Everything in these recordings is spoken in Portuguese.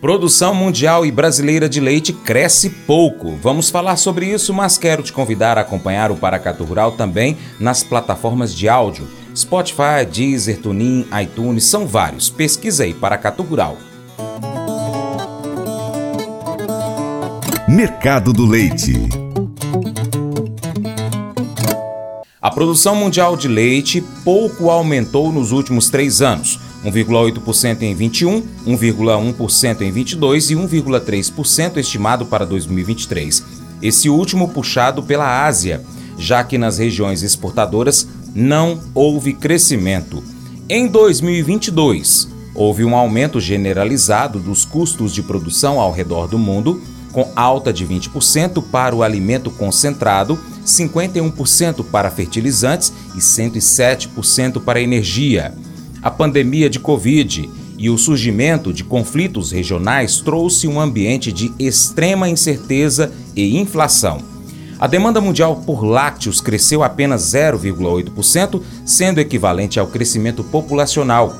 Produção mundial e brasileira de leite cresce pouco. Vamos falar sobre isso, mas quero te convidar a acompanhar o Paracato Rural também nas plataformas de áudio. Spotify, Deezer, TuneIn, iTunes, são vários. Pesquisa aí Paracato Rural. Mercado do Leite. A produção mundial de leite pouco aumentou nos últimos três anos 1,8% em 21, 1,1% em 22 e 1,3% estimado para 2023. Esse último puxado pela Ásia, já que nas regiões exportadoras não houve crescimento. Em 2022, houve um aumento generalizado dos custos de produção ao redor do mundo, com alta de 20% para o alimento concentrado, 51% para fertilizantes e 107% para energia. A pandemia de Covid e o surgimento de conflitos regionais trouxe um ambiente de extrema incerteza e inflação. A demanda mundial por lácteos cresceu apenas 0,8%, sendo equivalente ao crescimento populacional.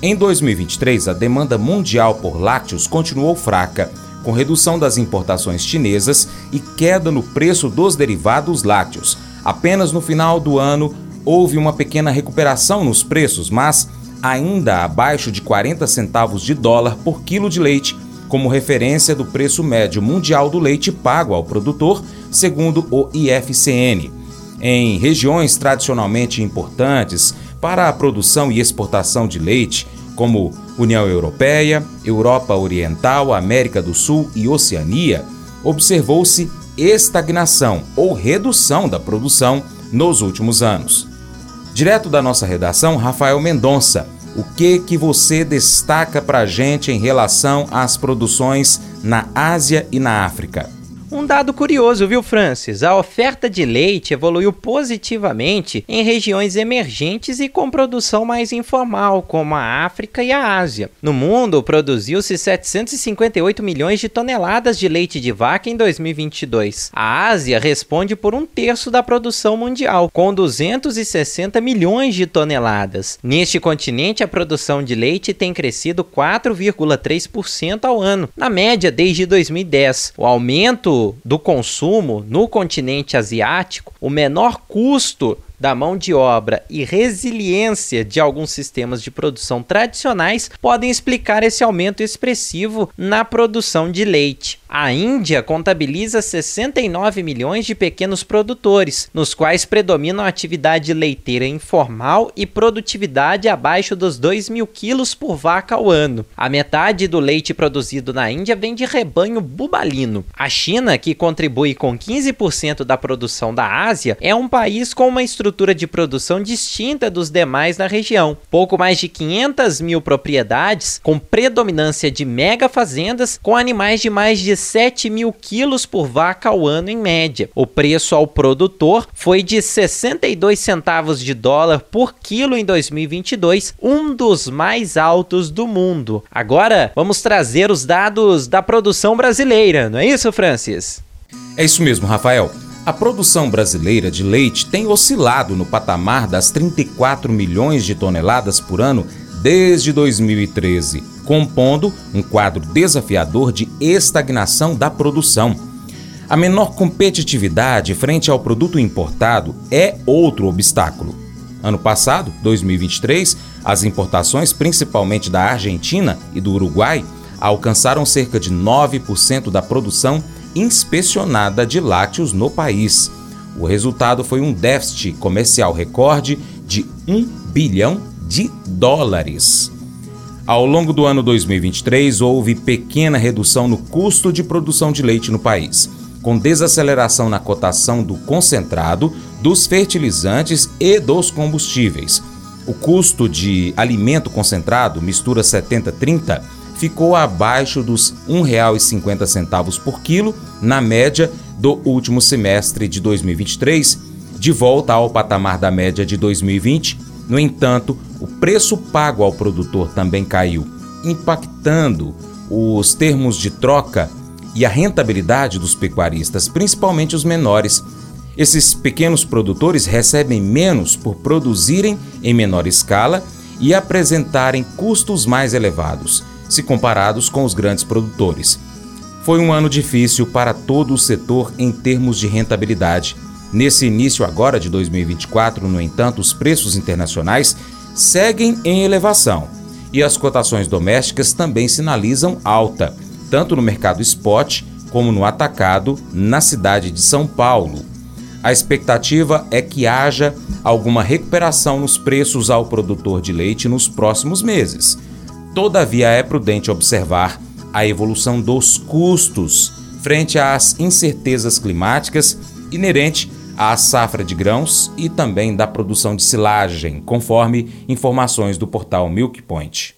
Em 2023, a demanda mundial por lácteos continuou fraca, com redução das importações chinesas e queda no preço dos derivados lácteos. Apenas no final do ano houve uma pequena recuperação nos preços, mas ainda abaixo de 40 centavos de dólar por quilo de leite, como referência do preço médio mundial do leite pago ao produtor, segundo o IFCN. Em regiões tradicionalmente importantes para a produção e exportação de leite, como União Europeia, Europa Oriental, América do Sul e Oceania, observou-se estagnação ou redução da produção nos últimos anos. Direto da nossa redação, Rafael Mendonça. O que que você destaca para gente em relação às produções na Ásia e na África? Um dado curioso, viu, Francis? A oferta de leite evoluiu positivamente em regiões emergentes e com produção mais informal, como a África e a Ásia. No mundo, produziu-se 758 milhões de toneladas de leite de vaca em 2022. A Ásia responde por um terço da produção mundial, com 260 milhões de toneladas. Neste continente, a produção de leite tem crescido 4,3% ao ano, na média desde 2010. O aumento do consumo no continente asiático, o menor custo da mão de obra e resiliência de alguns sistemas de produção tradicionais podem explicar esse aumento expressivo na produção de leite. A Índia contabiliza 69 milhões de pequenos produtores, nos quais predominam a atividade leiteira informal e produtividade abaixo dos 2 mil quilos por vaca ao ano. A metade do leite produzido na Índia vem de rebanho bubalino. A China, que contribui com 15% da produção da Ásia, é um país com uma estrutura de produção distinta dos demais na região. Pouco mais de 500 mil propriedades, com predominância de mega fazendas, com animais de mais de 7 mil quilos por vaca ao ano em média. O preço ao produtor foi de 62 centavos de dólar por quilo em 2022, um dos mais altos do mundo. Agora vamos trazer os dados da produção brasileira, não é isso, Francis? É isso mesmo, Rafael. A produção brasileira de leite tem oscilado no patamar das 34 milhões de toneladas por ano desde 2013, compondo um quadro desafiador de estagnação da produção. A menor competitividade frente ao produto importado é outro obstáculo. Ano passado, 2023, as importações, principalmente da Argentina e do Uruguai, alcançaram cerca de 9% da produção inspecionada de lácteos no país. O resultado foi um déficit comercial recorde de 1 bilhão de dólares. Ao longo do ano 2023, houve pequena redução no custo de produção de leite no país, com desaceleração na cotação do concentrado, dos fertilizantes e dos combustíveis. O custo de alimento concentrado, mistura 70-30, ficou abaixo dos R$ 1,50 por quilo, na média do último semestre de 2023, de volta ao patamar da média de 2020, no entanto, o preço pago ao produtor também caiu, impactando os termos de troca e a rentabilidade dos pecuaristas, principalmente os menores. Esses pequenos produtores recebem menos por produzirem em menor escala e apresentarem custos mais elevados. Se comparados com os grandes produtores. Foi um ano difícil para todo o setor em termos de rentabilidade. Nesse início agora de 2024, no entanto, os preços internacionais seguem em elevação e as cotações domésticas também sinalizam alta, tanto no mercado spot como no atacado na cidade de São Paulo. A expectativa é que haja alguma recuperação nos preços ao produtor de leite nos próximos meses. Todavia, é prudente observar a evolução dos custos frente às incertezas climáticas inerente à safra de grãos e também da produção de silagem, conforme informações do portal Milk Point.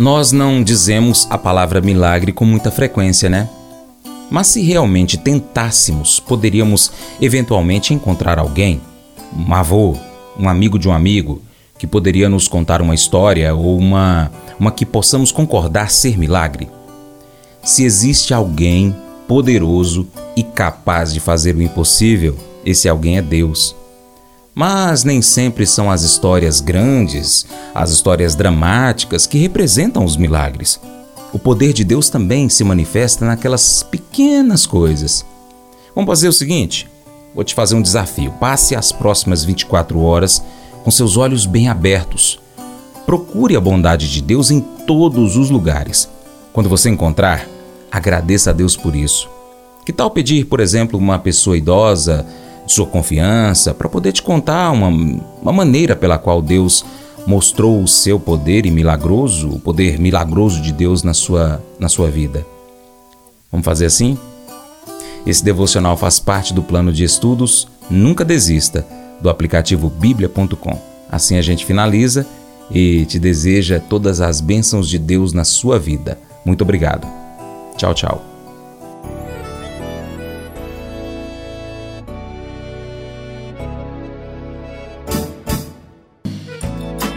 nós não dizemos a palavra milagre com muita frequência, né? Mas se realmente tentássemos, poderíamos eventualmente encontrar alguém, um avô, um amigo de um amigo, que poderia nos contar uma história ou uma uma que possamos concordar ser milagre? Se existe alguém poderoso e capaz de fazer o impossível, esse alguém é Deus. Mas nem sempre são as histórias grandes, as histórias dramáticas que representam os milagres. O poder de Deus também se manifesta naquelas pequenas coisas. Vamos fazer o seguinte: vou te fazer um desafio. Passe as próximas 24 horas com seus olhos bem abertos Procure a bondade de Deus em todos os lugares. Quando você encontrar, agradeça a Deus por isso. Que tal pedir, por exemplo, uma pessoa idosa sua confiança para poder te contar uma, uma maneira pela qual Deus mostrou o seu poder e milagroso, o poder milagroso de Deus na sua, na sua vida? Vamos fazer assim? Esse devocional faz parte do plano de estudos Nunca Desista do aplicativo bíblia.com. Assim a gente finaliza e te deseja todas as bênçãos de Deus na sua vida. Muito obrigado. Tchau, tchau.